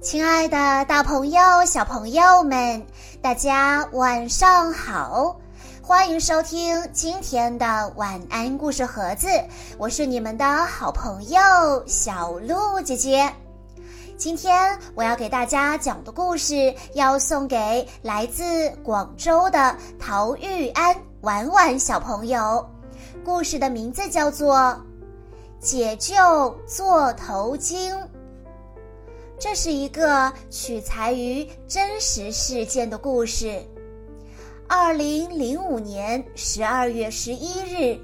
亲爱的，大朋友、小朋友们，大家晚上好！欢迎收听今天的晚安故事盒子，我是你们的好朋友小鹿姐姐。今天我要给大家讲的故事，要送给来自广州的陶玉安婉婉小朋友。故事的名字叫做《解救座头鲸》。这是一个取材于真实事件的故事。二零零五年十二月十一日，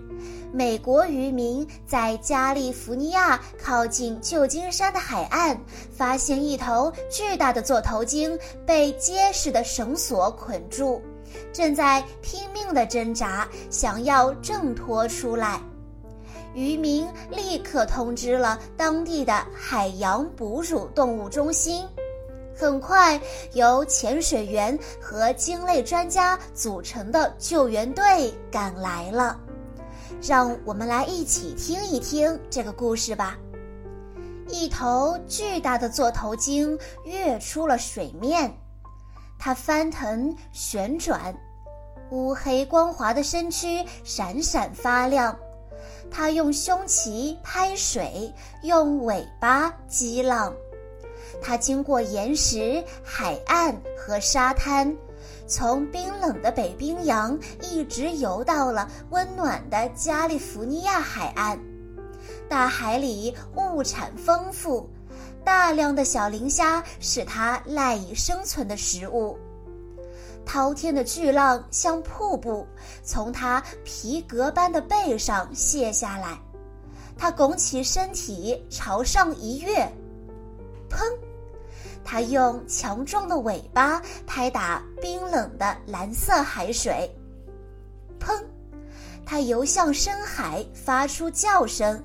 美国渔民在加利福尼亚靠近旧金山的海岸，发现一头巨大的座头鲸被结实的绳索捆住，正在拼命地挣扎，想要挣脱出来。渔民立刻通知了当地的海洋哺乳动物中心，很快由潜水员和鲸类专家组成的救援队赶来了。让我们来一起听一听这个故事吧。一头巨大的座头鲸跃出了水面，它翻腾旋转，乌黑光滑的身躯闪闪发亮。它用胸鳍拍水，用尾巴激浪。它经过岩石、海岸和沙滩，从冰冷的北冰洋一直游到了温暖的加利福尼亚海岸。大海里物产丰富，大量的小磷虾是它赖以生存的食物。滔天的巨浪像瀑布，从它皮革般的背上泻下来。它拱起身体朝上一跃，砰！它用强壮的尾巴拍打冰冷的蓝色海水，砰！它游向深海，发出叫声，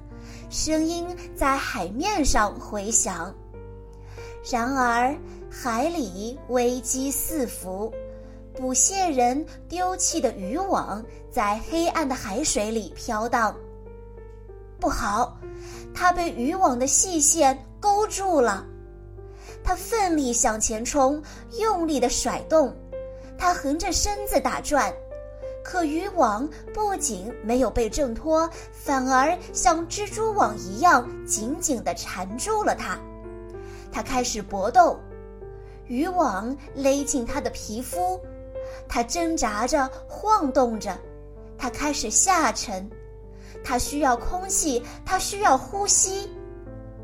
声音在海面上回响。然而，海里危机四伏。捕蟹人丢弃的渔网在黑暗的海水里飘荡。不好，他被渔网的细线勾住了。他奋力向前冲，用力的甩动，他横着身子打转，可渔网不仅没有被挣脱，反而像蜘蛛网一样紧紧地缠住了他。他开始搏斗，渔网勒进他的皮肤。他挣扎着，晃动着，他开始下沉，他需要空气，他需要呼吸，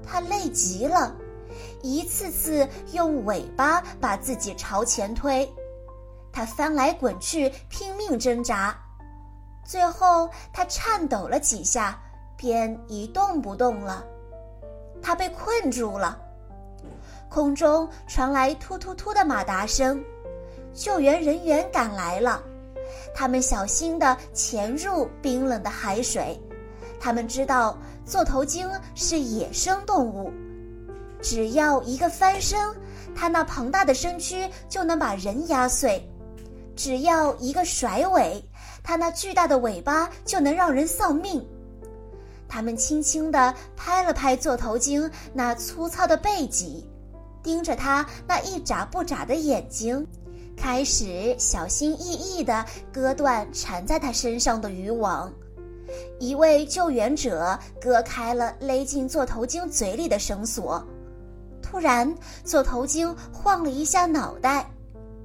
他累极了，一次次用尾巴把自己朝前推，他翻来滚去，拼命挣扎，最后他颤抖了几下，便一动不动了，他被困住了，空中传来突突突的马达声。救援人员赶来了，他们小心地潜入冰冷的海水。他们知道座头鲸是野生动物，只要一个翻身，它那庞大的身躯就能把人压碎；只要一个甩尾，它那巨大的尾巴就能让人丧命。他们轻轻地拍了拍座头鲸那粗糙的背脊，盯着它那一眨不眨的眼睛。开始小心翼翼地割断缠在他身上的渔网，一位救援者割开了勒进座头鲸嘴里的绳索。突然，座头鲸晃了一下脑袋，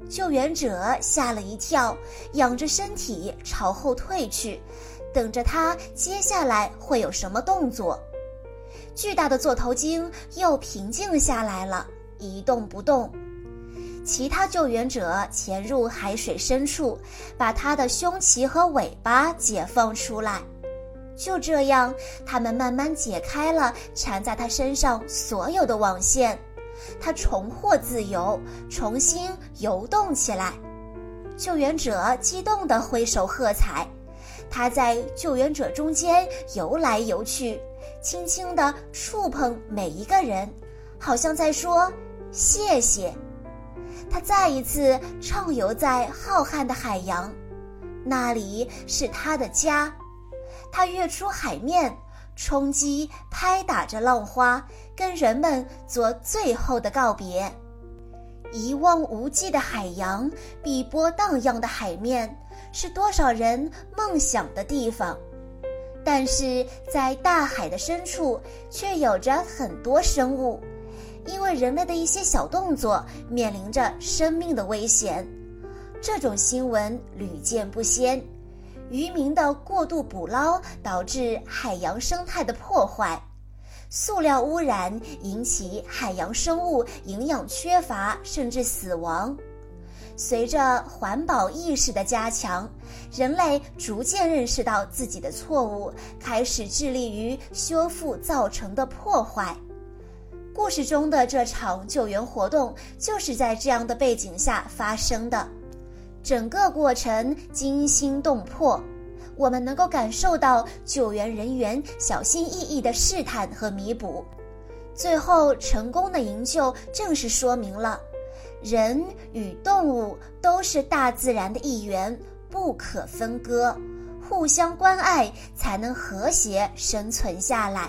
救援者吓了一跳，仰着身体朝后退去，等着他接下来会有什么动作。巨大的座头鲸又平静下来了，一动不动。其他救援者潜入海水深处，把它的胸鳍和尾巴解放出来。就这样，他们慢慢解开了缠在他身上所有的网线，他重获自由，重新游动起来。救援者激动地挥手喝彩，他在救援者中间游来游去，轻轻地触碰每一个人，好像在说谢谢。他再一次畅游在浩瀚的海洋，那里是他的家。他跃出海面，冲击拍打着浪花，跟人们做最后的告别。一望无际的海洋，碧波荡漾的海面，是多少人梦想的地方。但是在大海的深处，却有着很多生物，因为人类的一些小动作，面临着生命的危险。这种新闻屡见不鲜。渔民的过度捕捞导致海洋生态的破坏，塑料污染引起海洋生物营养缺乏甚至死亡。随着环保意识的加强，人类逐渐认识到自己的错误，开始致力于修复造成的破坏。故事中的这场救援活动就是在这样的背景下发生的。整个过程惊心动魄，我们能够感受到救援人员小心翼翼的试探和弥补，最后成功的营救，正是说明了人与动物都是大自然的一员，不可分割，互相关爱才能和谐生存下来。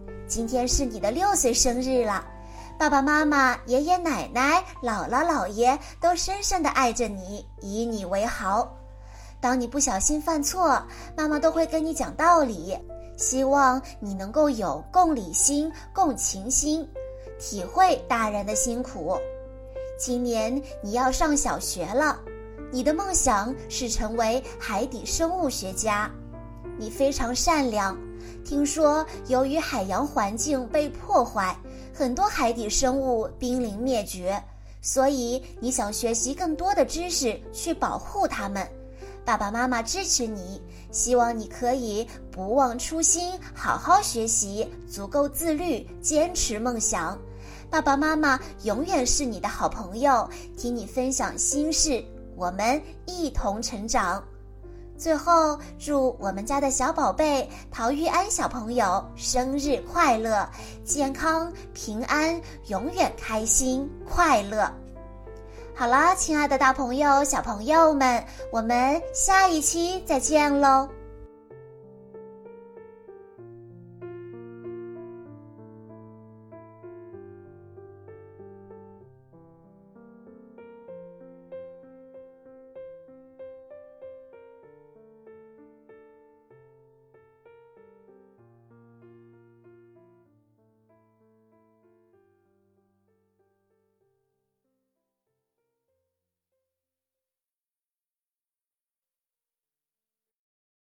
今天是你的六岁生日了，爸爸妈妈、爷爷奶奶、姥姥姥爷都深深的爱着你，以你为豪。当你不小心犯错，妈妈都会跟你讲道理，希望你能够有共理心、共情心，体会大人的辛苦。今年你要上小学了，你的梦想是成为海底生物学家，你非常善良。听说，由于海洋环境被破坏，很多海底生物濒临灭绝，所以你想学习更多的知识去保护它们。爸爸妈妈支持你，希望你可以不忘初心，好好学习，足够自律，坚持梦想。爸爸妈妈永远是你的好朋友，听你分享心事，我们一同成长。最后，祝我们家的小宝贝陶玉安小朋友生日快乐，健康平安，永远开心快乐。好啦，亲爱的大朋友、小朋友们，我们下一期再见喽。